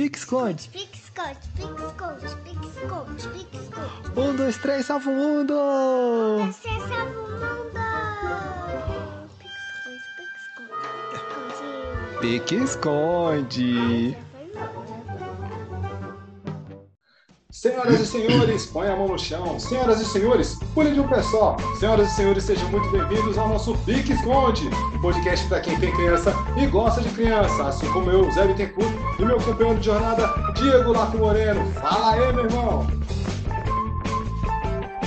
Pique-esconde. Pique-esconde, pique-esconde, pique-esconde, pique-esconde. Um, dois, três, salva o mundo! Você salva o mundo! Pique-esconde, pique-esconde, pique-esconde. Pique-esconde. Senhoras e senhores, põe a mão no chão. Senhoras e senhores, pule de um pé só. Senhoras e senhores, sejam muito bem-vindos ao nosso Pique Esconde, podcast para quem tem criança e gosta de criança, assim como eu, Zé Bittencourt, e meu companheiro de jornada, Diego Laco Moreno. Fala aí, meu irmão.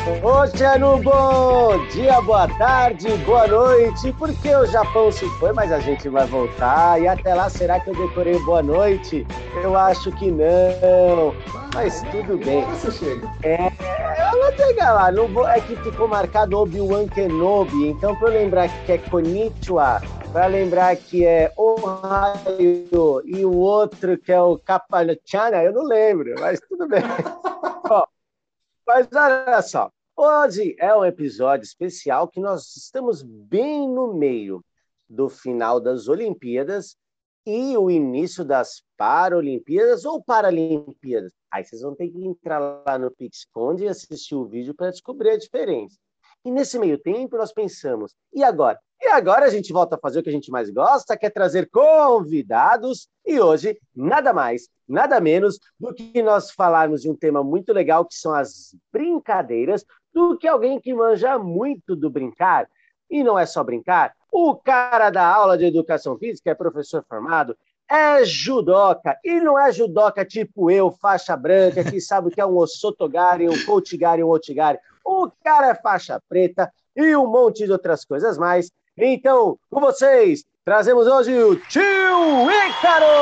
Oceano, bom dia, boa tarde, boa noite, porque o Japão se foi, mas a gente vai voltar, e até lá, será que eu decorei boa noite? Eu acho que não, mas tudo bem. Você chega. É, eu vou pegar lá, não vou, é que ficou marcado Obi-Wan Kenobi, então pra eu lembrar que é Konnichiwa, pra lembrar que é Ohio e o outro que é o Kapalachana, eu não lembro, mas tudo bem. Ó, mas olha só, hoje é um episódio especial que nós estamos bem no meio do final das Olimpíadas e o início das Paralimpíadas ou Paralimpíadas. Aí vocês vão ter que entrar lá no PixConde e assistir o vídeo para descobrir a diferença. E nesse meio tempo nós pensamos, e agora? E agora a gente volta a fazer o que a gente mais gosta, que é trazer convidados. E hoje, nada mais, nada menos do que nós falarmos de um tema muito legal, que são as brincadeiras, do que alguém que manja muito do brincar. E não é só brincar, o cara da aula de educação física é professor formado, é judoca, e não é judoca tipo eu, faixa branca, que sabe o que é um osotogari, um coachigari, um otigari. O cara é faixa preta e um monte de outras coisas mais. Então, com vocês, trazemos hoje o tio Ícaro!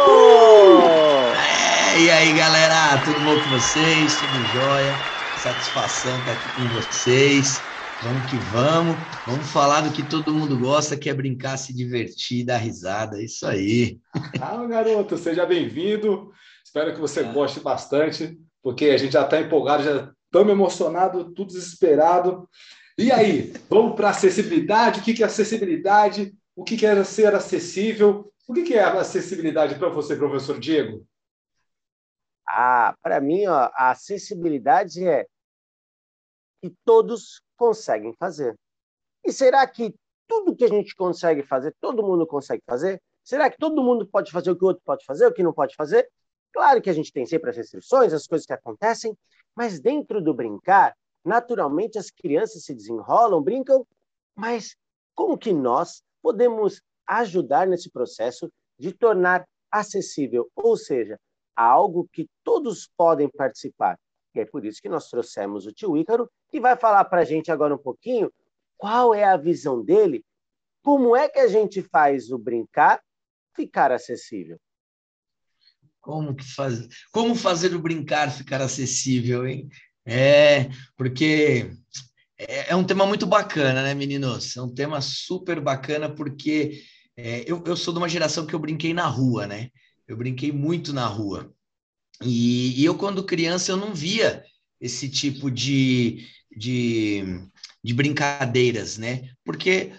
É, e aí, galera, tudo bom com vocês? Tudo jóia? Satisfação estar aqui com vocês. Vamos que vamos. Vamos falar do que todo mundo gosta, que é brincar, se divertir, dar risada. É isso aí. Ah, garoto, seja bem-vindo. Espero que você goste bastante, porque a gente já está empolgado, já estamos emocionados, tudo desesperado. E aí, vamos para acessibilidade? O que é acessibilidade? O que é ser acessível? O que é acessibilidade para você, professor Diego? Para mim, ó, a acessibilidade é que todos conseguem fazer. E será que tudo que a gente consegue fazer, todo mundo consegue fazer? Será que todo mundo pode fazer o que o outro pode fazer, o que não pode fazer? Claro que a gente tem sempre as restrições, as coisas que acontecem, mas dentro do brincar, naturalmente as crianças se desenrolam, brincam, mas como que nós podemos ajudar nesse processo de tornar acessível, ou seja, algo que todos podem participar? E é por isso que nós trouxemos o tio Ícaro, que vai falar para a gente agora um pouquinho qual é a visão dele, como é que a gente faz o brincar ficar acessível. Como, que faz... como fazer o brincar ficar acessível, hein? É, porque é, é um tema muito bacana, né, meninos? É um tema super bacana porque é, eu, eu sou de uma geração que eu brinquei na rua, né? Eu brinquei muito na rua. E, e eu, quando criança, eu não via esse tipo de, de, de brincadeiras, né? Porque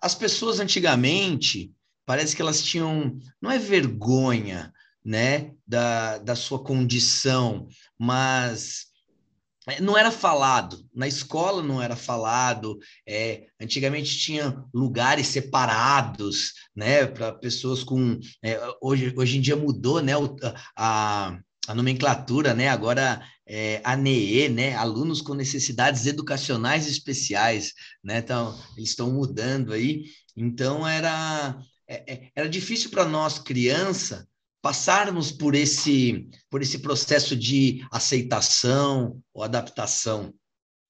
as pessoas antigamente, parece que elas tinham, não é vergonha, né, da, da sua condição, mas não era falado, na escola não era falado, é, antigamente tinha lugares separados, né, para pessoas com, é, hoje, hoje em dia mudou, né, a, a nomenclatura, né, agora é né, alunos com necessidades educacionais especiais, né, então eles estão mudando aí, então era, é, é, era difícil para nós, criança, passarmos por esse por esse processo de aceitação ou adaptação,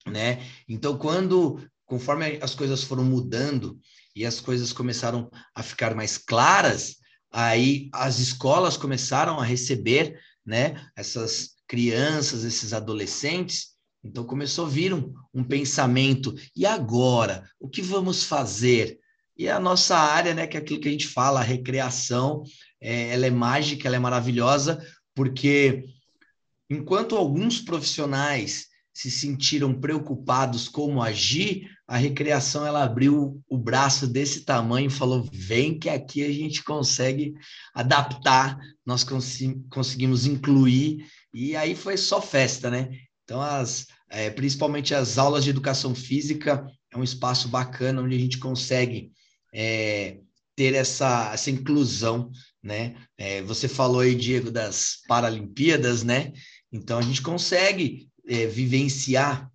né? Então, quando conforme as coisas foram mudando e as coisas começaram a ficar mais claras, aí as escolas começaram a receber, né, essas crianças, esses adolescentes, então começou a vir um, um pensamento, e agora? O que vamos fazer? E a nossa área, né, que é aquilo que a gente fala, a recreação, é, ela é mágica, ela é maravilhosa, porque enquanto alguns profissionais se sentiram preocupados como agir, a recreação ela abriu o braço desse tamanho e falou: vem que aqui a gente consegue adaptar, nós cons conseguimos incluir, e aí foi só festa, né? Então, as, é, principalmente as aulas de educação física é um espaço bacana onde a gente consegue é, ter essa, essa inclusão, né? É, você falou aí, Diego, das Paralimpíadas, né? Então, a gente consegue é, vivenciar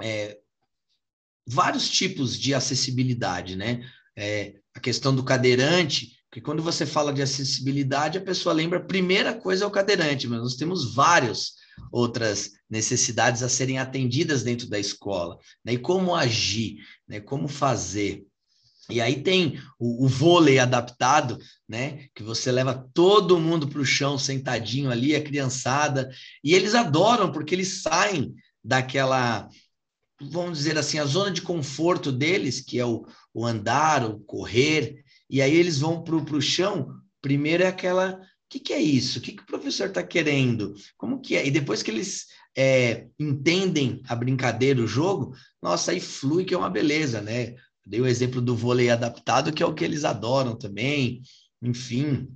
é, vários tipos de acessibilidade, né? É, a questão do cadeirante, porque quando você fala de acessibilidade, a pessoa lembra, a primeira coisa é o cadeirante, mas nós temos várias outras necessidades a serem atendidas dentro da escola, né? E como agir, né? Como fazer. E aí tem o, o, vôlei adaptado, né? Que você leva todo mundo para o chão sentadinho ali, a criançada, e eles adoram porque eles saem daquela vamos dizer assim, a zona de conforto deles, que é o, o andar, o correr, e aí eles vão para o chão. Primeiro é aquela. O que, que é isso? O que, que o professor está querendo? Como que é? E depois que eles é, entendem a brincadeira, o jogo, nossa, aí flui que é uma beleza, né? Dei o exemplo do vôlei adaptado, que é o que eles adoram também. Enfim,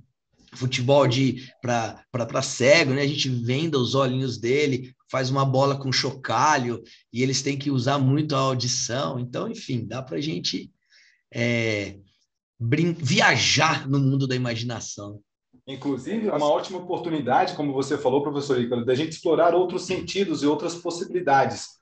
futebol de para cego, né? A gente venda os olhinhos dele, faz uma bola com chocalho e eles têm que usar muito a audição. Então, enfim, dá para a gente é, viajar no mundo da imaginação. Inclusive, é uma ótima oportunidade, como você falou, professor Ícaro, da gente explorar outros sentidos e outras possibilidades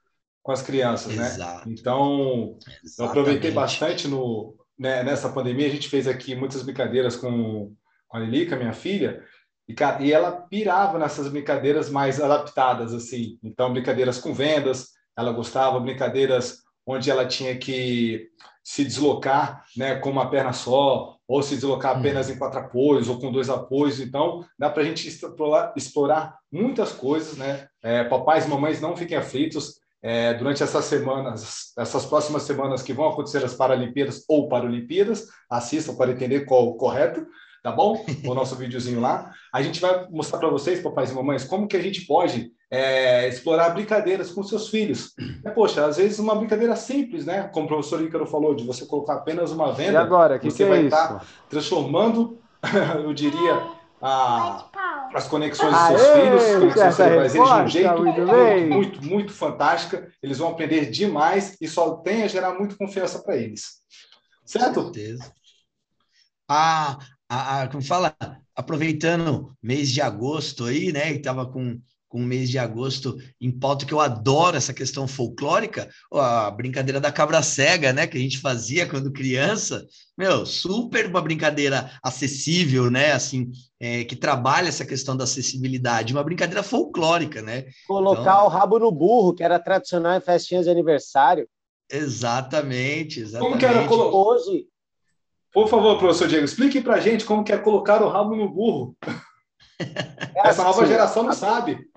com as crianças, né? Exato. né? Então, Exatamente. eu aproveitei bastante no, né, nessa pandemia, a gente fez aqui muitas brincadeiras com, com a Lilica, minha filha, e, e ela pirava nessas brincadeiras mais adaptadas, assim. Então, brincadeiras com vendas, ela gostava, brincadeiras onde ela tinha que se deslocar né, com uma perna só, ou se deslocar apenas em quatro apoios, ou com dois apoios. Então, dá para a gente explorar, explorar, muitas coisas. Né? É, papais e mamães, não fiquem aflitos. É, durante essas semanas, essas próximas semanas que vão acontecer as Paralimpíadas ou Paralimpíadas, assistam para entender qual o correto tá bom? O nosso videozinho lá. A gente vai mostrar para vocês, papais e mamães, como que a gente pode é, explorar brincadeiras com seus filhos. É, poxa, às vezes uma brincadeira simples, né? Como o professor Ícaro falou, de você colocar apenas uma venda. E agora, que você que vai é estar tá transformando, eu diria, a, as conexões dos seus Aê, filhos, conexões cerebrais de um jeito muito, muito, muito fantástica. Eles vão aprender demais e só tem a gerar muito confiança para eles. Certo? Com certeza. Ah, a, a, como fala, aproveitando mês de agosto aí, né? Que estava com, com o mês de agosto em pauta, que eu adoro essa questão folclórica, a brincadeira da cabra cega, né? Que a gente fazia quando criança. Meu, super uma brincadeira acessível, né? Assim, é, que trabalha essa questão da acessibilidade, uma brincadeira folclórica, né? Colocar então... o rabo no burro, que era tradicional em festinhas de aniversário. Exatamente, exatamente. Como que era hoje? Por favor, professor Diego, explique para a gente como que é colocar o rabo no burro. É Essa nova assim, geração não sabe.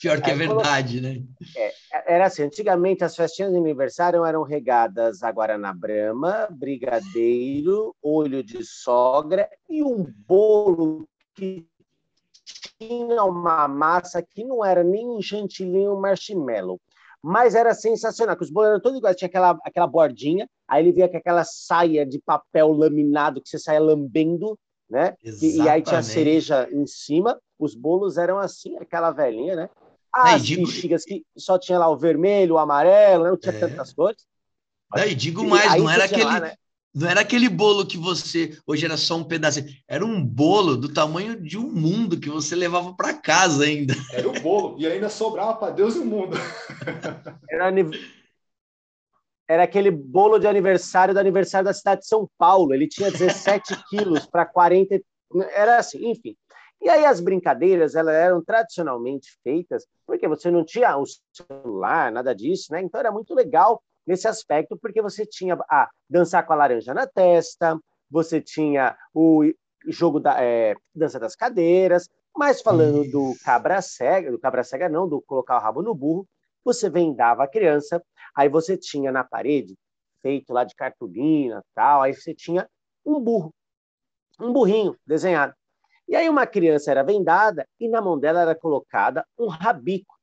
Pior que é, é verdade, né? É, era assim, antigamente as festinhas de aniversário eram regadas a Guaraná Brama, brigadeiro, olho de sogra e um bolo que tinha uma massa que não era nem um chantilly, um marshmallow. Mas era sensacional, que os bolos eram todos iguais, tinha aquela, aquela bordinha, aí ele vinha com aquela saia de papel laminado que você saia lambendo, né? E, e, aí tinha a cereja em cima, os bolos eram assim, aquela velhinha, né? As digo... bexigas que só tinha lá o vermelho, o amarelo, não tinha é. tantas cores. Não, e digo mais, não era aquele, lá, né? Não era aquele bolo que você. Hoje era só um pedacinho. Era um bolo do tamanho de um mundo que você levava para casa ainda. Era o bolo. E ainda sobrava para Deus e o mundo. Era, era aquele bolo de aniversário do aniversário da cidade de São Paulo. Ele tinha 17 quilos para 40. Era assim, enfim. E aí as brincadeiras elas eram tradicionalmente feitas porque você não tinha o celular, nada disso, né? Então era muito legal nesse aspecto, porque você tinha a dançar com a laranja na testa, você tinha o jogo da é, dança das cadeiras, mas falando do cabra cega, do cabra cega não, do colocar o rabo no burro, você vendava a criança, aí você tinha na parede, feito lá de cartolina tal, aí você tinha um burro, um burrinho desenhado. E aí uma criança era vendada e na mão dela era colocada um rabico,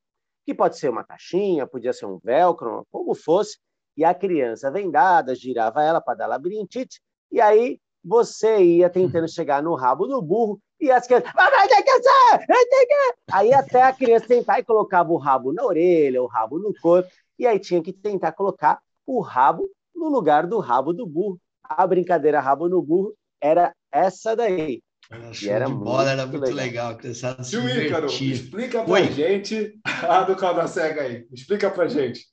que pode ser uma caixinha, podia ser um velcro, como fosse, e a criança vendada girava ela para dar labirintite, e aí você ia tentando chegar no rabo do burro, e as crianças. Aí até a criança tentar e colocava o rabo na orelha, o rabo no corpo, e aí tinha que tentar colocar o rabo no lugar do rabo do burro. A brincadeira rabo no burro era essa daí. Era show era de bola, era muito legal. legal. Tio Ícaro, explica pra Oi. gente a do Cabra Cega aí. Explica pra gente.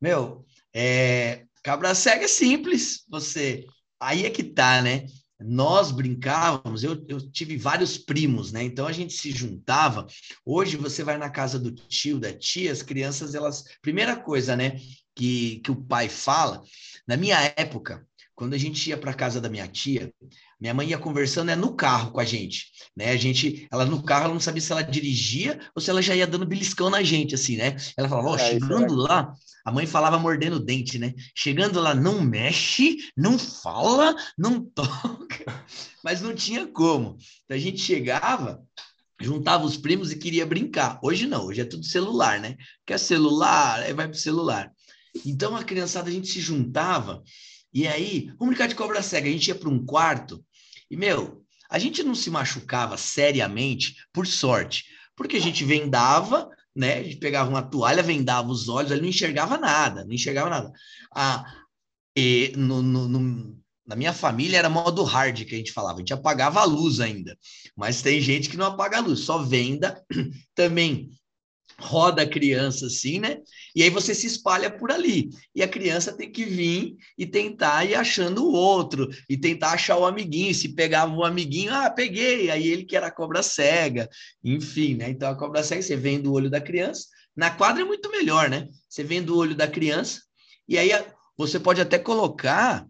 Meu, é... Cabra Cega é simples. Você. Aí é que tá, né? Nós brincávamos, eu, eu tive vários primos, né? Então a gente se juntava. Hoje você vai na casa do tio, da tia, as crianças, elas. Primeira coisa, né? Que, que o pai fala. Na minha época, quando a gente ia para casa da minha tia, minha mãe ia conversando é no carro com a gente, né? A gente, ela no carro, ela não sabia se ela dirigia ou se ela já ia dando beliscão na gente, assim, né? Ela falava, ó, oh, chegando lá, a mãe falava mordendo o dente, né? Chegando lá, não mexe, não fala, não toca, mas não tinha como. Então a gente chegava, juntava os primos e queria brincar. Hoje não, hoje é tudo celular, né? Quer celular, aí vai pro celular. Então a criançada a gente se juntava e aí, brincar de cobra cega. A gente ia para um quarto e, meu, a gente não se machucava seriamente, por sorte, porque a gente vendava, né? A gente pegava uma toalha, vendava os olhos, ele não enxergava nada, não enxergava nada. Ah, e no, no, no, na minha família era modo hard que a gente falava, a gente apagava a luz ainda, mas tem gente que não apaga a luz, só venda também roda a criança assim, né? E aí você se espalha por ali. E a criança tem que vir e tentar ir achando o outro, e tentar achar o amiguinho. Se pegava o amiguinho, ah, peguei. Aí ele que era a cobra cega. Enfim, né? Então a cobra cega, você vem do olho da criança. Na quadra é muito melhor, né? Você vem do olho da criança, e aí você pode até colocar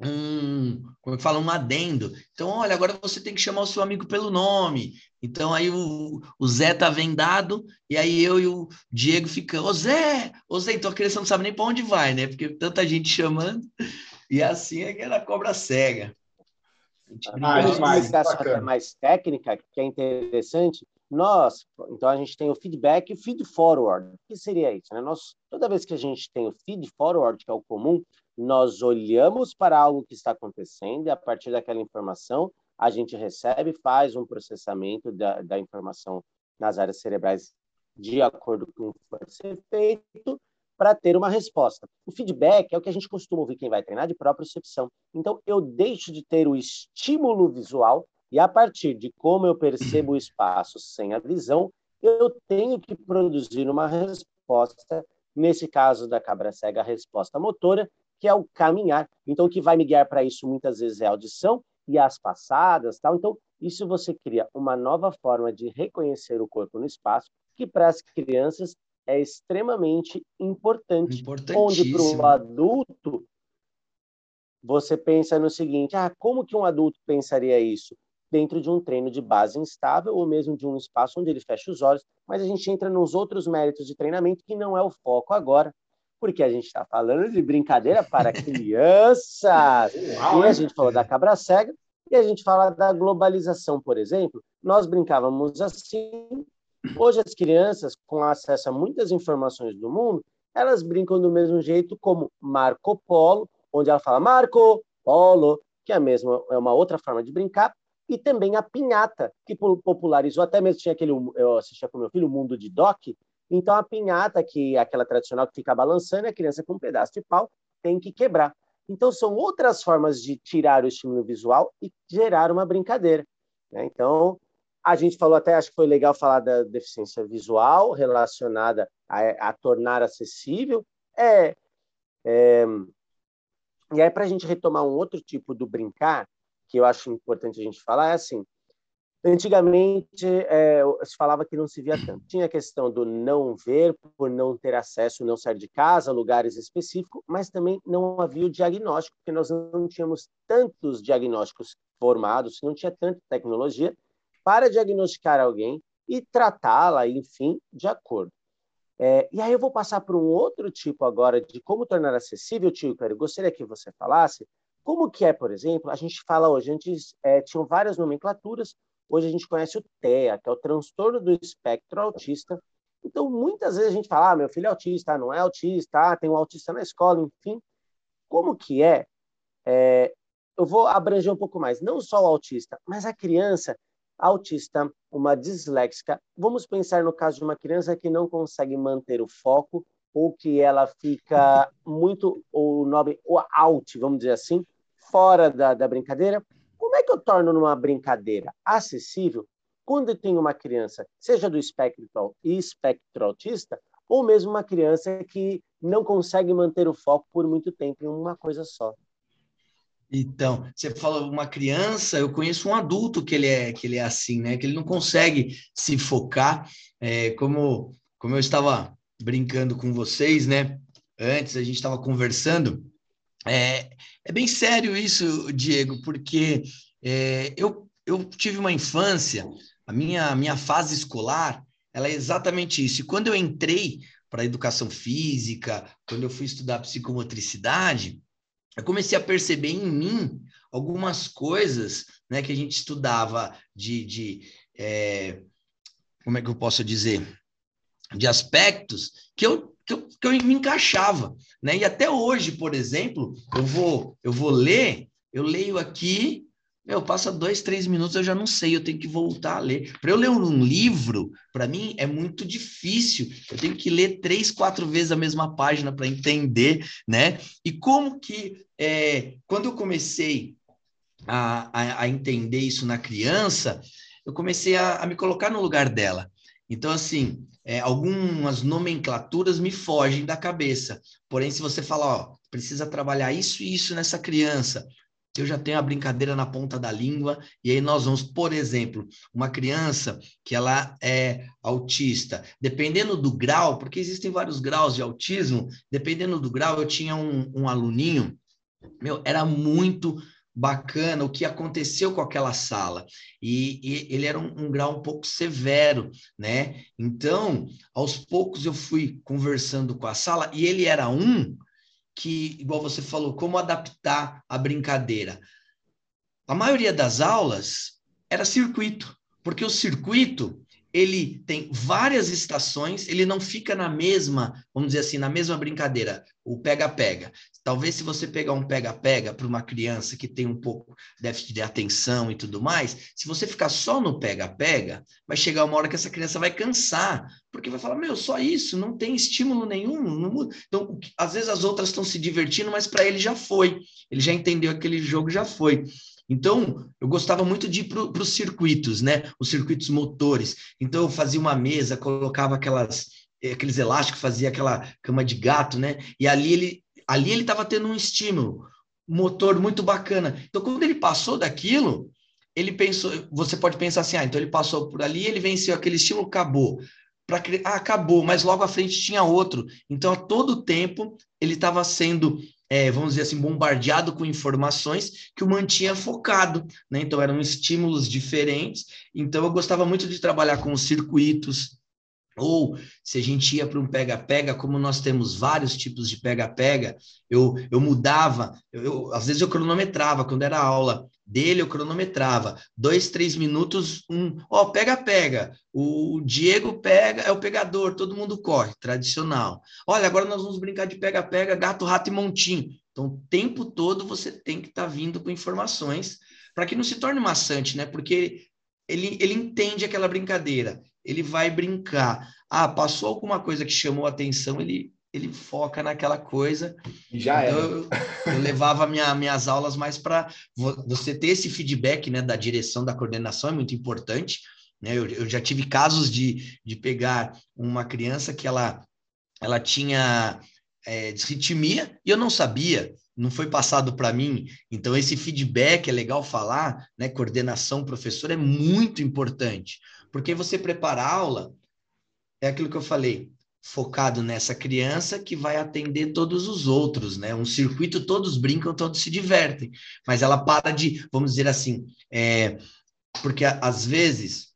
um, como é que fala, um adendo. Então, olha, agora você tem que chamar o seu amigo pelo nome. Então aí o, o Zé tá vendado, e aí eu e o Diego ficam, ô Zé, ô Zé, então a criança não sabe nem para onde vai, né? Porque tanta gente chamando, e assim é que era cobra cega. A gente ah, explicação mais técnica, que é interessante, nós, então a gente tem o feedback e o feed forward. O que seria isso? Né? Nós, toda vez que a gente tem o feed forward, que é o comum, nós olhamos para algo que está acontecendo e a partir daquela informação a gente recebe, faz um processamento da, da informação nas áreas cerebrais de acordo com o que vai ser feito para ter uma resposta. O feedback é o que a gente costuma ouvir quem vai treinar de propriocepção. Então, eu deixo de ter o estímulo visual e, a partir de como eu percebo o espaço sem a visão, eu tenho que produzir uma resposta, nesse caso da cabra cega, a resposta motora, que é o caminhar. Então, o que vai me guiar para isso muitas vezes é a audição e as passadas, tal. Então, isso você cria uma nova forma de reconhecer o corpo no espaço, que para as crianças é extremamente importante. Onde para o adulto você pensa no seguinte: ah, como que um adulto pensaria isso? Dentro de um treino de base instável ou mesmo de um espaço onde ele fecha os olhos, mas a gente entra nos outros méritos de treinamento que não é o foco agora, porque a gente está falando de brincadeira para crianças. Uau, e a gente falou da cabra cega e a gente fala da globalização, por exemplo. Nós brincávamos assim. Hoje as crianças, com acesso a muitas informações do mundo, elas brincam do mesmo jeito como Marco Polo, onde ela fala Marco Polo, que é, mesmo, é uma outra forma de brincar, e também a pinhata, que popularizou, até mesmo tinha aquele, eu assistia com meu filho, o Mundo de Doc, então, a pinhata, que é aquela tradicional que fica balançando, a criança com um pedaço de pau tem que quebrar. Então, são outras formas de tirar o estímulo visual e gerar uma brincadeira. Né? Então, a gente falou até, acho que foi legal falar da deficiência visual relacionada a, a tornar acessível. É, é, e aí, para a gente retomar um outro tipo do brincar, que eu acho importante a gente falar, é assim: Antigamente, é, se falava que não se via tanto. Tinha a questão do não ver, por não ter acesso, não sair de casa, lugares específicos, mas também não havia o diagnóstico, porque nós não tínhamos tantos diagnósticos formados, não tinha tanta tecnologia para diagnosticar alguém e tratá-la, enfim, de acordo. É, e aí eu vou passar para um outro tipo agora de como tornar acessível, tio Eu Gostaria que você falasse como que é, por exemplo, a gente fala hoje, antes é, tinham várias nomenclaturas, Hoje a gente conhece o TEA, que é o transtorno do espectro autista, Então, muitas vezes a gente fala, ah, meu filho é autista, não é autista, ah, tem um autista na escola, enfim. Como que é? é eu vou abranger um pouco mais, não só o autista, mas a criança autista, uma disléxica. Vamos pensar no caso de uma criança que não consegue manter o foco ou que ela fica muito, o nome, o out, vamos dizer assim, fora da, da brincadeira. Como é que eu torno numa brincadeira acessível quando tem uma criança, seja do espectro, espectro autista, ou mesmo uma criança que não consegue manter o foco por muito tempo em uma coisa só. Então, você falou uma criança, eu conheço um adulto que ele é que ele é assim, né? Que ele não consegue se focar, é, como como eu estava brincando com vocês, né? Antes a gente estava conversando. É, é bem sério isso, Diego, porque é, eu, eu tive uma infância a minha, minha fase escolar, ela é exatamente isso. E quando eu entrei para a educação física, quando eu fui estudar psicomotricidade, eu comecei a perceber em mim algumas coisas né, que a gente estudava de, de é, como é que eu posso dizer, de aspectos que eu, que eu, que eu me encaixava. Né? E até hoje, por exemplo, eu vou, eu vou ler, eu leio aqui meu, passa dois, três minutos, eu já não sei, eu tenho que voltar a ler. Para eu ler um livro, para mim é muito difícil. Eu tenho que ler três, quatro vezes a mesma página para entender, né? E como que, é, quando eu comecei a, a, a, entender isso na criança, eu comecei a, a me colocar no lugar dela. Então, assim, é, algumas nomenclaturas me fogem da cabeça. Porém, se você falar, ó, precisa trabalhar isso e isso nessa criança, eu já tenho a brincadeira na ponta da língua, e aí nós vamos, por exemplo, uma criança que ela é autista, dependendo do grau, porque existem vários graus de autismo, dependendo do grau, eu tinha um, um aluninho, meu, era muito bacana o que aconteceu com aquela sala. E, e ele era um, um, grau um pouco severo, né? Então, aos poucos eu fui conversando com a sala, e ele era um que, igual você falou, como adaptar a brincadeira. A maioria das aulas era circuito, porque o circuito ele tem várias estações, ele não fica na mesma, vamos dizer assim, na mesma brincadeira, o pega-pega. Talvez se você pegar um pega-pega para uma criança que tem um pouco déficit de atenção e tudo mais, se você ficar só no pega-pega, vai chegar uma hora que essa criança vai cansar, porque vai falar, meu, só isso, não tem estímulo nenhum. Não... Então, às vezes as outras estão se divertindo, mas para ele já foi. Ele já entendeu aquele jogo, já foi. Então, eu gostava muito de ir para os circuitos, né? Os circuitos motores. Então, eu fazia uma mesa, colocava aquelas, aqueles elásticos, fazia aquela cama de gato, né? E ali ele ali ele estava tendo um estímulo, motor muito bacana. Então, quando ele passou daquilo, ele pensou, você pode pensar assim, ah, então ele passou por ali, ele venceu aquele estímulo, acabou. Pra, ah, acabou, mas logo à frente tinha outro. Então, a todo tempo, ele estava sendo, é, vamos dizer assim, bombardeado com informações que o mantinha focado. Né? Então, eram estímulos diferentes. Então, eu gostava muito de trabalhar com os circuitos, ou se a gente ia para um pega-pega, como nós temos vários tipos de pega-pega, eu, eu mudava, eu, eu, às vezes eu cronometrava, quando era aula dele, eu cronometrava, dois, três minutos, um, ó, pega-pega, o Diego pega, é o pegador, todo mundo corre, tradicional. Olha, agora nós vamos brincar de pega-pega, gato, rato e montinho. Então, o tempo todo você tem que estar tá vindo com informações para que não se torne maçante, né? Porque ele, ele entende aquela brincadeira ele vai brincar. Ah, passou alguma coisa que chamou a atenção, ele, ele foca naquela coisa. Já então, eu, eu, levava minha, minhas aulas mais para você ter esse feedback né, da direção, da coordenação, é muito importante. Né? Eu, eu já tive casos de, de pegar uma criança que ela, ela tinha é, desritmia e eu não sabia não foi passado para mim. Então, esse feedback é legal falar, né? Coordenação, professor, é muito importante. Porque você prepara a aula, é aquilo que eu falei, focado nessa criança que vai atender todos os outros, né? Um circuito, todos brincam, todos se divertem, mas ela para de, vamos dizer assim, é, porque às vezes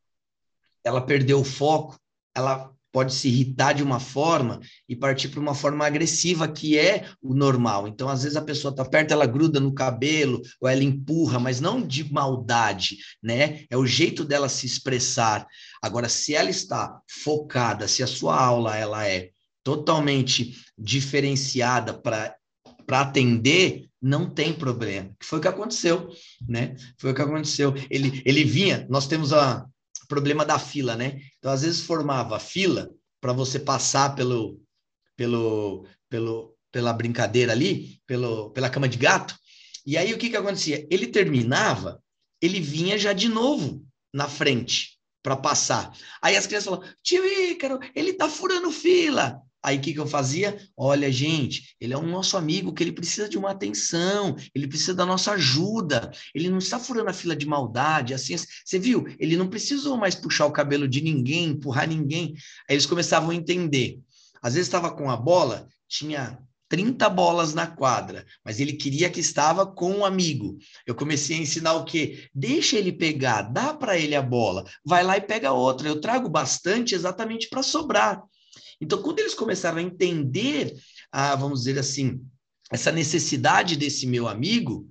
ela perdeu o foco, ela pode se irritar de uma forma e partir para uma forma agressiva, que é o normal. Então, às vezes a pessoa está perto, ela gruda no cabelo, ou ela empurra, mas não de maldade, né? É o jeito dela se expressar. Agora, se ela está focada, se a sua aula ela é totalmente diferenciada para para atender, não tem problema. Foi o que aconteceu, né? Foi o que aconteceu. Ele, ele vinha, nós temos a problema da fila, né? Então, às vezes formava fila para você passar pelo, pelo, pelo, pela brincadeira ali, pelo, pela cama de gato. E aí o que que acontecia? Ele terminava, ele vinha já de novo na frente para passar. Aí as crianças falavam: "Tio Ícaro, ele tá furando fila". Aí o que, que eu fazia? Olha, gente, ele é um nosso amigo que ele precisa de uma atenção, ele precisa da nossa ajuda, ele não está furando a fila de maldade, assim, você viu? Ele não precisou mais puxar o cabelo de ninguém, empurrar ninguém. Aí eles começavam a entender. Às vezes estava com a bola, tinha 30 bolas na quadra, mas ele queria que estava com um amigo. Eu comecei a ensinar o quê? Deixa ele pegar, dá para ele a bola, vai lá e pega outra. Eu trago bastante exatamente para sobrar. Então, quando eles começaram a entender, a, vamos dizer assim, essa necessidade desse meu amigo,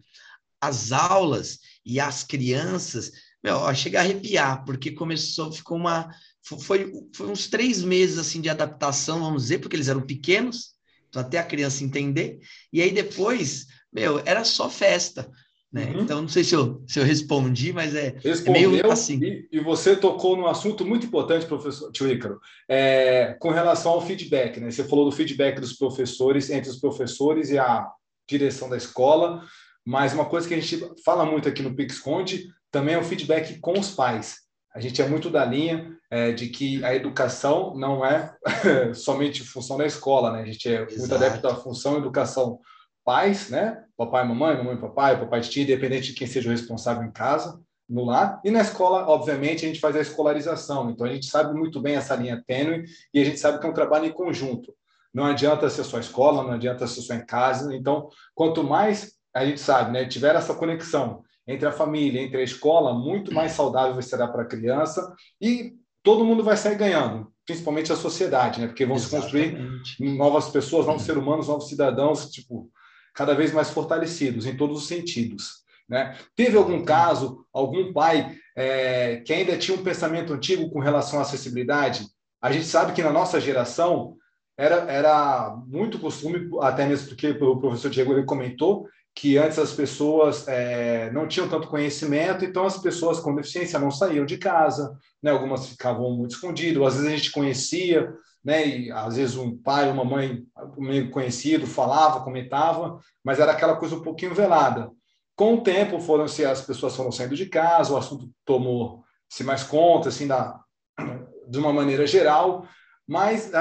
as aulas e as crianças, meu, chega a arrepiar, porque começou, ficou uma. Foi, foi uns três meses assim de adaptação, vamos dizer, porque eles eram pequenos, então até a criança entender, e aí depois, meu, era só festa. Né? Uhum. Então, não sei se eu, se eu respondi, mas é, é meio assim. E, e, você tocou num assunto muito importante, professor Tio Ícaro, é, com relação ao feedback. Né? Você falou do feedback dos professores, entre os professores e a direção da escola, mas uma coisa que a gente fala muito aqui no PixConde também é o feedback com os pais. A gente é muito da linha é, de que a educação não é somente função da escola, né? A gente é Exato. muito adepto da função educação pais, né? Papai, mamãe, mamãe, papai, papai, tia, independente de quem seja o responsável em casa, no lar. E na escola, obviamente, a gente faz a escolarização. Então, a gente sabe muito bem essa linha tênue e a gente sabe que é um trabalho em conjunto. Não adianta ser só escola, não adianta ser só em casa. Então, quanto mais a gente sabe, né, tiver essa conexão entre a família, entre a escola, muito mais saudável será para a criança e todo mundo vai sair ganhando, principalmente a sociedade, né? Porque vão Exatamente. se construir novas pessoas, novos seres humanos, novos cidadãos, tipo, cada vez mais fortalecidos em todos os sentidos. Né? Teve algum caso, algum pai é, que ainda tinha um pensamento antigo com relação à acessibilidade? A gente sabe que na nossa geração era, era muito costume, até mesmo porque o professor Diego ele comentou, que antes as pessoas é, não tinham tanto conhecimento, então as pessoas com deficiência não saíam de casa, né? algumas ficavam muito escondidas, às vezes a gente conhecia, né? E às vezes um pai, uma mãe, meio conhecido, falava, comentava, mas era aquela coisa um pouquinho velada. Com o tempo, foram se as pessoas foram saindo de casa, o assunto tomou se mais conta, assim, da, de uma maneira geral, mas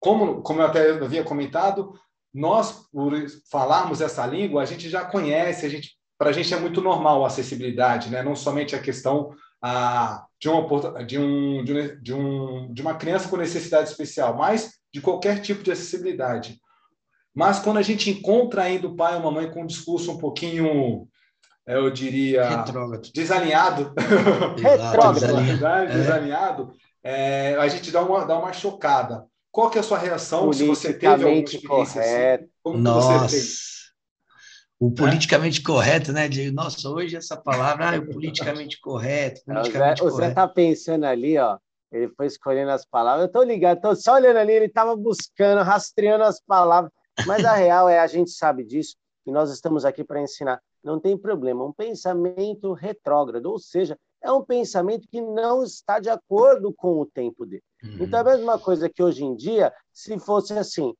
como, como eu até havia comentado, nós, por falarmos essa língua, a gente já conhece, a gente, para a gente é muito normal a acessibilidade, né? não somente a questão a, de, uma, de, um, de, um, de uma criança com necessidade especial, mas de qualquer tipo de acessibilidade. Mas quando a gente encontra ainda o pai ou a mãe com um discurso um pouquinho, eu diria, Retrógrado. desalinhado, Retrógrado. desalinhado, é, a gente dá uma, dá uma chocada. Qual que é a sua reação se você teve alguma experiência assim? Como Nossa. você o politicamente é? correto, né? De, nossa, hoje essa palavra, ah, é o politicamente correto, politicamente o Zé, correto. Você está pensando ali, ó, ele foi escolhendo as palavras. Eu estou ligado, estou só olhando ali, ele estava buscando, rastreando as palavras. Mas a real é, a gente sabe disso, e nós estamos aqui para ensinar. Não tem problema, um pensamento retrógrado, ou seja, é um pensamento que não está de acordo com o tempo dele. Uhum. Então, é a mesma coisa que hoje em dia, se fosse assim,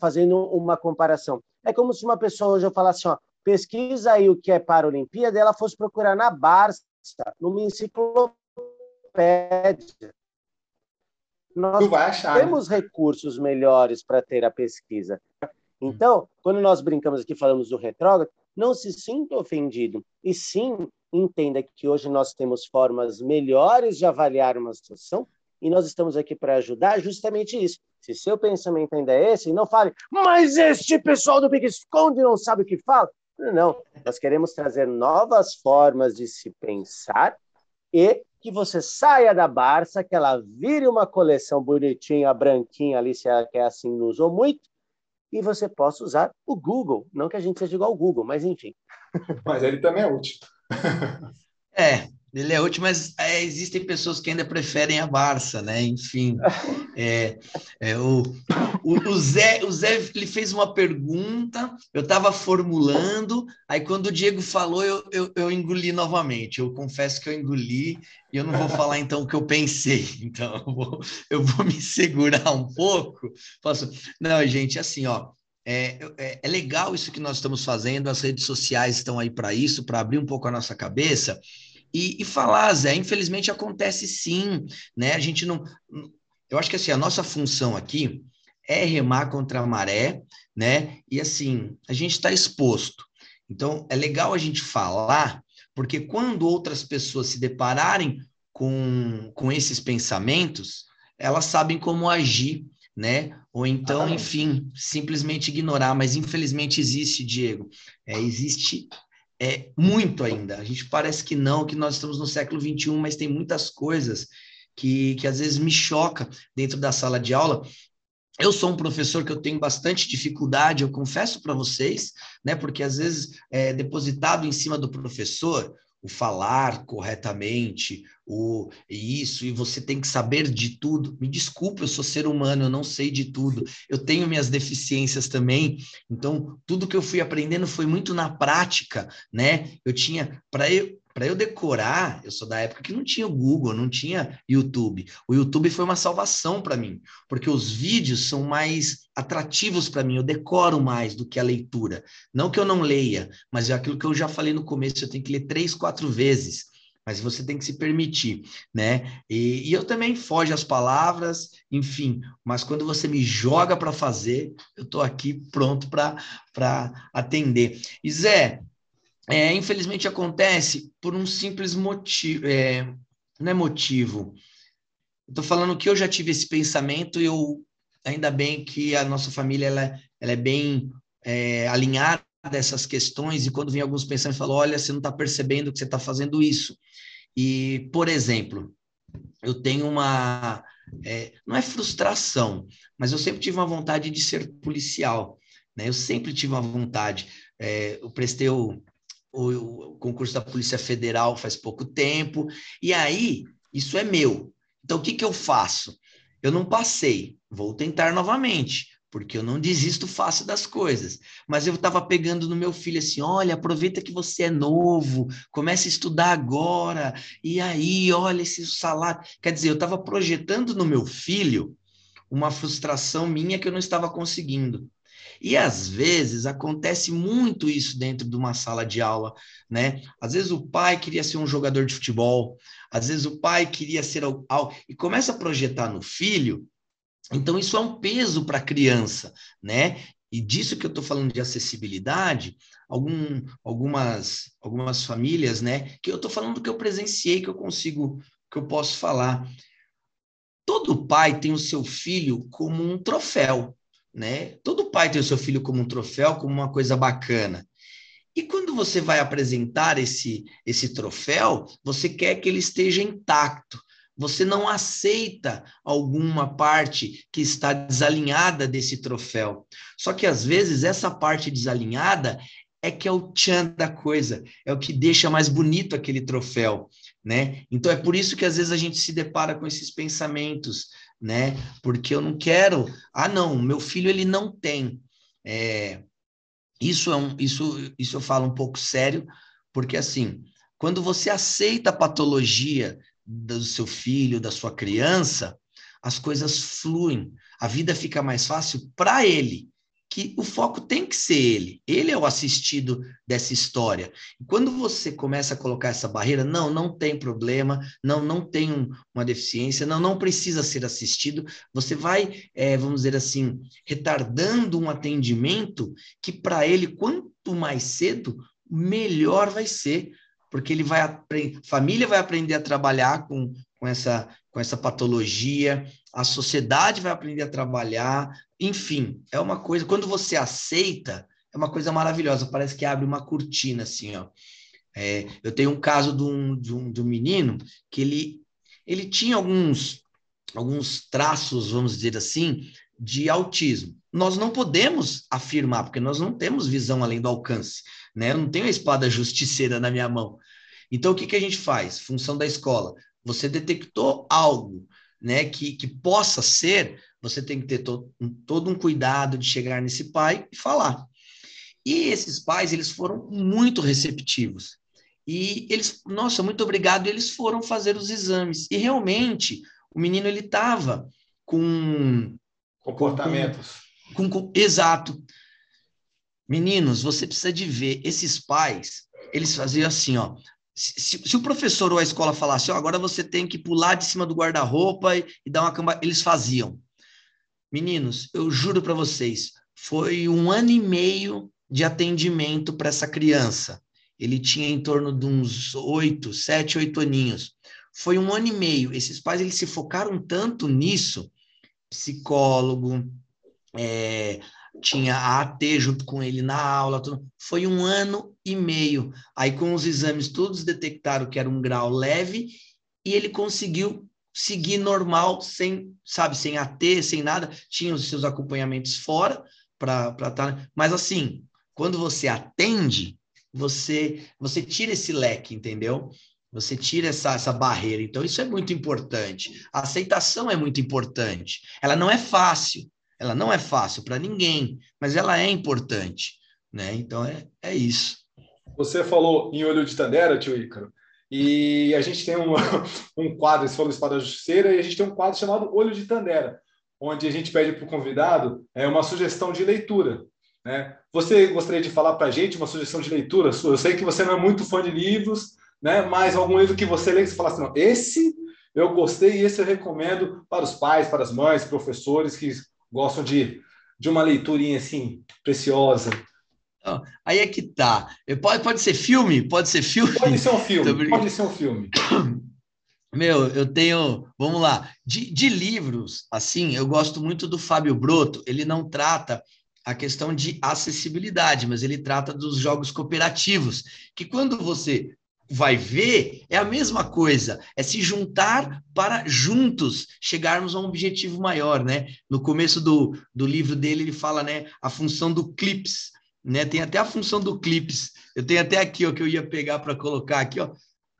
fazendo uma comparação, é como se uma pessoa hoje eu falasse, ó, pesquisa aí o que é Paralimpíada, e ela fosse procurar na Barça, numa enciclopédia. Nós né? temos recursos melhores para ter a pesquisa. Então, quando nós brincamos aqui, falamos do retrógrado, não se sinta ofendido, e sim entenda que hoje nós temos formas melhores de avaliar uma situação e nós estamos aqui para ajudar justamente isso. Se seu pensamento ainda é esse, não fale, mas este pessoal do Big Esconde não sabe o que fala. Não, nós queremos trazer novas formas de se pensar e que você saia da Barça, que ela vire uma coleção bonitinha, branquinha ali, se ela quer assim, não usou muito, e você possa usar o Google. Não que a gente seja igual ao Google, mas enfim. Mas ele também é útil. é, ele é útil, mas é, existem pessoas que ainda preferem a Barça, né? Enfim, é, é, o, o, o, Zé, o Zé ele fez uma pergunta, eu estava formulando, aí quando o Diego falou, eu, eu, eu, engoli novamente. Eu confesso que eu engoli e eu não vou falar então o que eu pensei. Então, eu vou, eu vou me segurar um pouco. Posso? Não, gente, assim, ó. É, é, é, legal isso que nós estamos fazendo, as redes sociais estão aí para isso, para abrir um pouco a nossa cabeça e, e falar, Zé, infelizmente acontece sim, né? A gente não. Eu acho que assim, a nossa função aqui é remar contra a maré, né? E assim, a gente está exposto. Então, é legal a gente falar, porque quando outras pessoas se depararem com, com esses pensamentos, elas sabem como agir, né? Ou então, ah, enfim, simplesmente ignorar. Mas infelizmente existe, Diego. É, existe é muito ainda. A gente parece que não, que nós estamos no século XXI, mas tem muitas coisas que, que às vezes me choca dentro da sala de aula. Eu sou um professor que eu tenho bastante dificuldade, eu confesso para vocês, né? Porque às vezes é depositado em cima do professor o falar corretamente, o isso, e você tem que saber de tudo. Me desculpe, eu sou ser humano, eu não sei de tudo. Eu tenho minhas deficiências também. Então, tudo que eu fui aprendendo foi muito na prática, né? Eu tinha para eu para eu decorar, eu sou da época que não tinha Google, não tinha YouTube. O YouTube foi uma salvação para mim, porque os vídeos são mais atrativos para mim, eu decoro mais do que a leitura. Não que eu não leia, mas é aquilo que eu já falei no começo, eu tenho que ler três, quatro vezes. Mas você tem que se permitir, né? E, e eu também foge as palavras, enfim. Mas quando você me joga para fazer, eu estou aqui pronto para atender. E Zé, é, infelizmente acontece por um simples motivo, é, não é motivo. Estou falando que eu já tive esse pensamento e eu ainda bem que a nossa família ela, ela é bem é, alinhada dessas questões e quando vem alguns pensamentos falam, olha, você não está percebendo que você está fazendo isso. E, por exemplo, eu tenho uma, é, não é frustração, mas eu sempre tive uma vontade de ser policial, né? Eu sempre tive uma vontade. É, eu prestei o, o, o concurso da Polícia Federal faz pouco tempo, e aí isso é meu. Então o que, que eu faço? Eu não passei, vou tentar novamente, porque eu não desisto fácil das coisas. Mas eu estava pegando no meu filho assim: olha, aproveita que você é novo, comece a estudar agora, e aí, olha esse salário. Quer dizer, eu estava projetando no meu filho uma frustração minha que eu não estava conseguindo. E às vezes acontece muito isso dentro de uma sala de aula, né? Às vezes o pai queria ser um jogador de futebol, às vezes o pai queria ser algo e começa a projetar no filho. Então isso é um peso para a criança, né? E disso que eu estou falando de acessibilidade, algum, algumas, algumas famílias, né? Que eu estou falando do que eu presenciei, que eu consigo, que eu posso falar. Todo pai tem o seu filho como um troféu né? Todo pai tem o seu filho como um troféu, como uma coisa bacana. E quando você vai apresentar esse esse troféu, você quer que ele esteja intacto. Você não aceita alguma parte que está desalinhada desse troféu. Só que às vezes essa parte desalinhada é que é o tchan da coisa, é o que deixa mais bonito aquele troféu, né? Então é por isso que às vezes a gente se depara com esses pensamentos né? Porque eu não quero. Ah, não, meu filho ele não tem. É, isso é um, isso, isso eu falo um pouco sério, porque assim, quando você aceita a patologia do seu filho, da sua criança, as coisas fluem, a vida fica mais fácil para ele que o foco tem que ser ele. Ele é o assistido dessa história. E quando você começa a colocar essa barreira, não, não tem problema, não, não tem um, uma deficiência, não, não precisa ser assistido, você vai, é, vamos dizer assim, retardando um atendimento que para ele, quanto mais cedo, melhor vai ser, porque ele vai família vai aprender a trabalhar com, com essa com essa patologia, a sociedade vai aprender a trabalhar, enfim, é uma coisa, quando você aceita, é uma coisa maravilhosa, parece que abre uma cortina assim, ó. É, eu tenho um caso de um, de um, de um menino que ele, ele tinha alguns, alguns traços, vamos dizer assim, de autismo. Nós não podemos afirmar, porque nós não temos visão além do alcance. Né? Eu não tenho a espada justiceira na minha mão. Então, o que, que a gente faz? Função da escola. Você detectou algo né, que, que possa ser, você tem que ter to, um, todo um cuidado de chegar nesse pai e falar. E esses pais, eles foram muito receptivos. E eles, nossa, muito obrigado, eles foram fazer os exames. E realmente, o menino, ele estava com... Comportamentos. Com, com, com, exato. Meninos, você precisa de ver, esses pais, eles faziam assim, ó, se, se, o professor ou a escola falasse, oh, agora você tem que pular de cima do guarda-roupa e, e, dar uma camba, eles faziam. Meninos, eu juro para vocês, foi um ano e meio de atendimento para essa criança. Ele tinha em torno de uns oito, sete, oito aninhos. Foi um ano e meio. Esses pais eles se focaram tanto nisso, psicólogo, é, tinha a AT junto com ele na aula, tudo. foi um ano e meio. Aí, com os exames, todos detectaram que era um grau leve e ele conseguiu seguir normal, sem, sabe, sem AT, sem nada. Tinha os seus acompanhamentos fora para estar. Tá... Mas, assim, quando você atende, você, você tira esse leque, entendeu? Você tira essa, essa barreira. Então, isso é muito importante. A aceitação é muito importante. Ela não é fácil ela não é fácil para ninguém, mas ela é importante, né? Então é, é isso. Você falou em Olho de Tandera, tio Ícaro, e a gente tem um, um quadro, você falou Espada Justiceira, e a gente tem um quadro chamado Olho de Tandera, onde a gente pede para o convidado é, uma sugestão de leitura. Né? Você gostaria de falar para a gente uma sugestão de leitura sua? Eu sei que você não é muito fã de livros, né? mas algum livro que você lê que você fala assim, não, esse eu gostei e esse eu recomendo para os pais, para as mães, professores que gostam de, de uma leiturinha assim, preciosa. aí é que tá. Pode, pode ser filme? Pode ser filme? Pode ser um filme. Pode ser um filme. Meu, eu tenho. Vamos lá. De, de livros, assim, eu gosto muito do Fábio Broto. Ele não trata a questão de acessibilidade, mas ele trata dos jogos cooperativos, que quando você vai ver é a mesma coisa, é se juntar para juntos chegarmos a um objetivo maior, né? No começo do, do livro dele, ele fala, né, a função do clips, né? Tem até a função do clips. Eu tenho até aqui, ó, que eu ia pegar para colocar aqui, ó.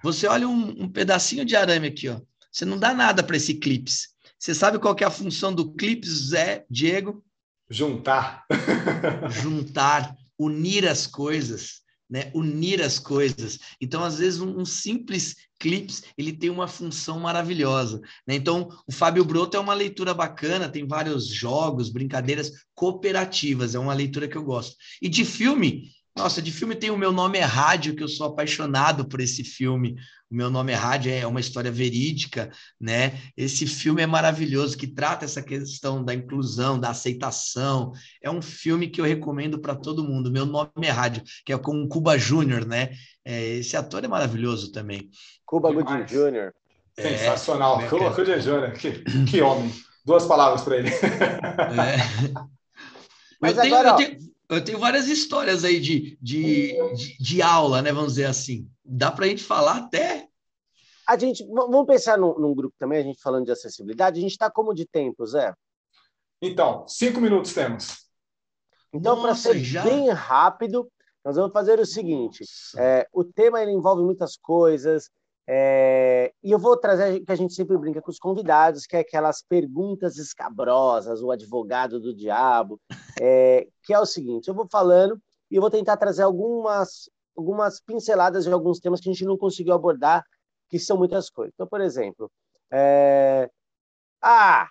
Você olha um, um, pedacinho de arame aqui, ó. Você não dá nada para esse clips. Você sabe qual que é a função do clips, Zé, Diego? Juntar. Juntar, unir as coisas né, unir as coisas. Então, às vezes, um, um, simples clips ele tem uma função maravilhosa. Né? Então, o Fábio Broto é uma leitura bacana, tem vários jogos, brincadeiras cooperativas, é uma leitura que eu gosto. E de filme, nossa, de filme tem o Meu Nome é Rádio, que eu sou apaixonado por esse filme. O Meu Nome é Rádio é uma história verídica, né? Esse filme é maravilhoso, que trata essa questão da inclusão, da aceitação. É um filme que eu recomendo para todo mundo. Meu Nome é Rádio, que é com o Cuba Júnior, né? É, esse ator é maravilhoso também. Cuba Gooding Jr. É, Sensacional. Cuba Gooding Jr. Que, que homem. Duas palavras para ele. É. Mas eu agora, tenho, eu tenho eu tenho várias histórias aí de, de, de, de aula, né? Vamos dizer assim. Dá para a gente falar até. A gente, vamos pensar num, num, grupo também, a gente falando de acessibilidade. A gente está como de tempo, Zé? Então, cinco minutos temos. Então, para ser já? bem rápido, nós vamos fazer o seguinte: é, o tema ele envolve muitas coisas, é, e eu vou trazer que a gente sempre brinca com os convidados, que é aquelas perguntas escabrosas, o advogado do diabo, é, que é o seguinte: eu vou falando e eu vou tentar trazer algumas, algumas pinceladas de alguns temas que a gente não conseguiu abordar, que são muitas coisas. Então, por exemplo, é, ah,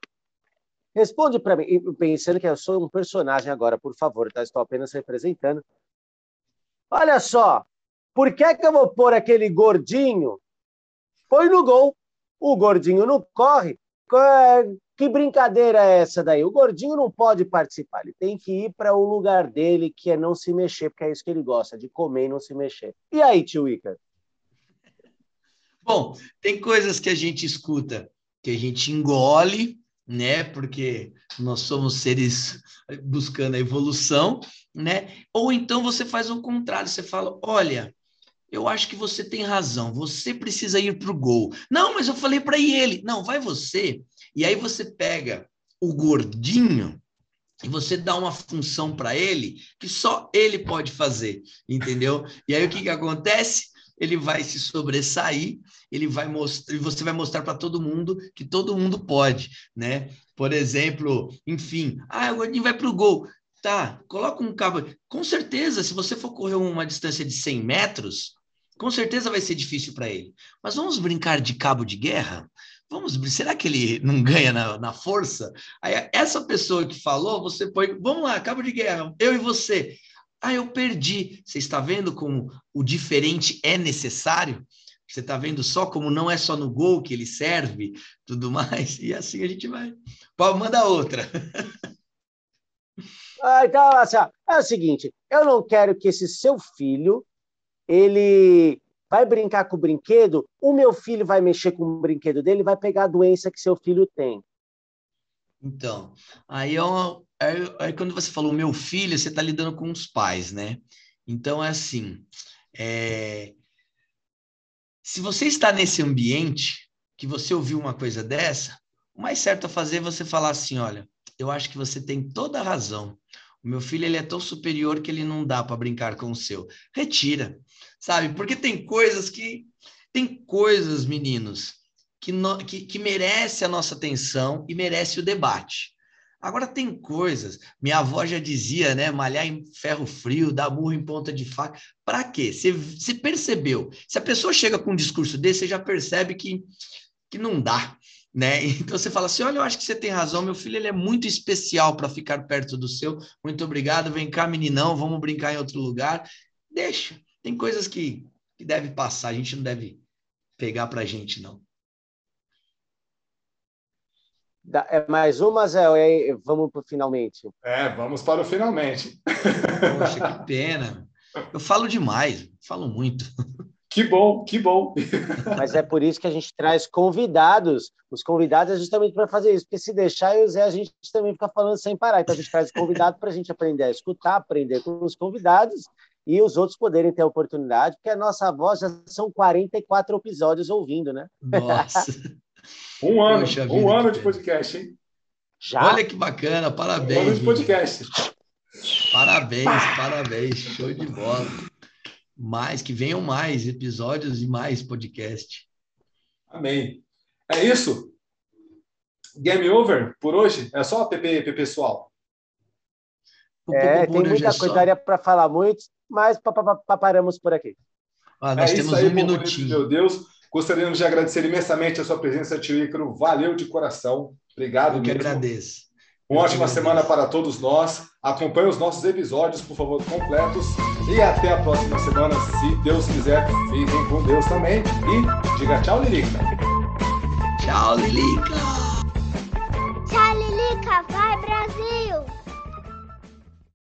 responde para mim, pensando que eu sou um personagem agora, por favor, tá? Estou apenas representando. Olha só, por que, que eu vou pôr aquele gordinho foi no gol. O gordinho não corre. Que brincadeira é essa daí? O gordinho não pode participar. Ele tem que ir para o lugar dele, que é não se mexer, porque é isso que ele gosta, de comer e não se mexer. E aí, tio Icar? Bom, tem coisas que a gente escuta, que a gente engole, né? Porque nós somos seres buscando a evolução, né? Ou então você faz o contrário, você fala: olha, eu acho que você tem razão, você precisa ir para o gol. Não, mas eu falei para ele. Não, vai você. E aí você pega o gordinho e você dá uma função para ele que só ele pode fazer, entendeu? E aí o que, que acontece? Ele vai se sobressair, ele vai mostrar, e você vai mostrar para todo mundo que todo mundo pode, né? Por exemplo, enfim, ah, o gordinho vai para o gol. Tá, coloca um cabo. Com certeza, se você for correr uma distância de 100 metros, com certeza vai ser difícil para ele. Mas vamos brincar de cabo de guerra? Vamos, será que ele não ganha na, na força? Aí, essa pessoa que falou, você põe, vamos lá, cabo de guerra, eu e você. Ah, eu perdi. Você está vendo como o diferente é necessário? Você está vendo só como não é só no gol que ele serve, tudo mais, e assim a gente vai. Pode manda outra. Ah, então, assim, é o seguinte, eu não quero que esse seu filho ele vai brincar com o brinquedo, o meu filho vai mexer com o brinquedo dele, vai pegar a doença que seu filho tem. Então, aí, aí quando você falou meu filho, você está lidando com os pais, né? Então é assim, é... se você está nesse ambiente que você ouviu uma coisa dessa, o mais certo a fazer é você falar assim, olha, eu acho que você tem toda a razão. O meu filho ele é tão superior que ele não dá para brincar com o seu. Retira, sabe? Porque tem coisas que tem coisas, meninos, que, no, que, que merece a nossa atenção e merece o debate. Agora tem coisas, minha avó já dizia, né? Malhar em ferro frio, dar burro em ponta de faca. Para quê? Você, percebeu? Se a pessoa chega com um discurso desse, você já percebe que, que não dá né? Então você fala assim: olha, eu acho que você tem razão, meu filho ele é muito especial para ficar perto do seu. Muito obrigado, vem cá, meninão, vamos brincar em outro lugar. Deixa. Tem coisas que, que deve passar, a gente não deve pegar para a gente, não. É mais uma, Zé? É, vamos para finalmente. É, vamos para o finalmente. Poxa, que pena. Eu falo demais, falo muito. Que bom, que bom. Mas é por isso que a gente traz convidados. Os convidados é justamente para fazer isso, porque se deixar eu e o Zé, a gente também fica falando sem parar. Então a gente traz convidado para a gente aprender a escutar, aprender com os convidados e os outros poderem ter a oportunidade, porque a nossa voz já são 44 episódios ouvindo, né? Nossa. um ano, Poxa, um vida, ano de podcast, hein? Já? Olha que bacana, parabéns. Um ano de podcast. Parabéns, parabéns, show de bola mais, que venham mais episódios e mais podcast. Amém. É isso? Game over por hoje? É só PP, pessoal? É, tem muita é coisa, daria para falar muito, mas paramos por aqui. Ah, nós é temos aí, um minutinho. Meu Deus, gostaríamos de agradecer imensamente a sua presença, tio Ícaro. Valeu de coração. Obrigado Eu que mesmo. agradeço. Uma ótima semana para todos nós. Acompanhe os nossos episódios, por favor, completos. E até a próxima semana, se Deus quiser. Fiquem com Deus também. E diga tchau, Lilica. Tchau, Lilica. Tchau, Lilica. Vai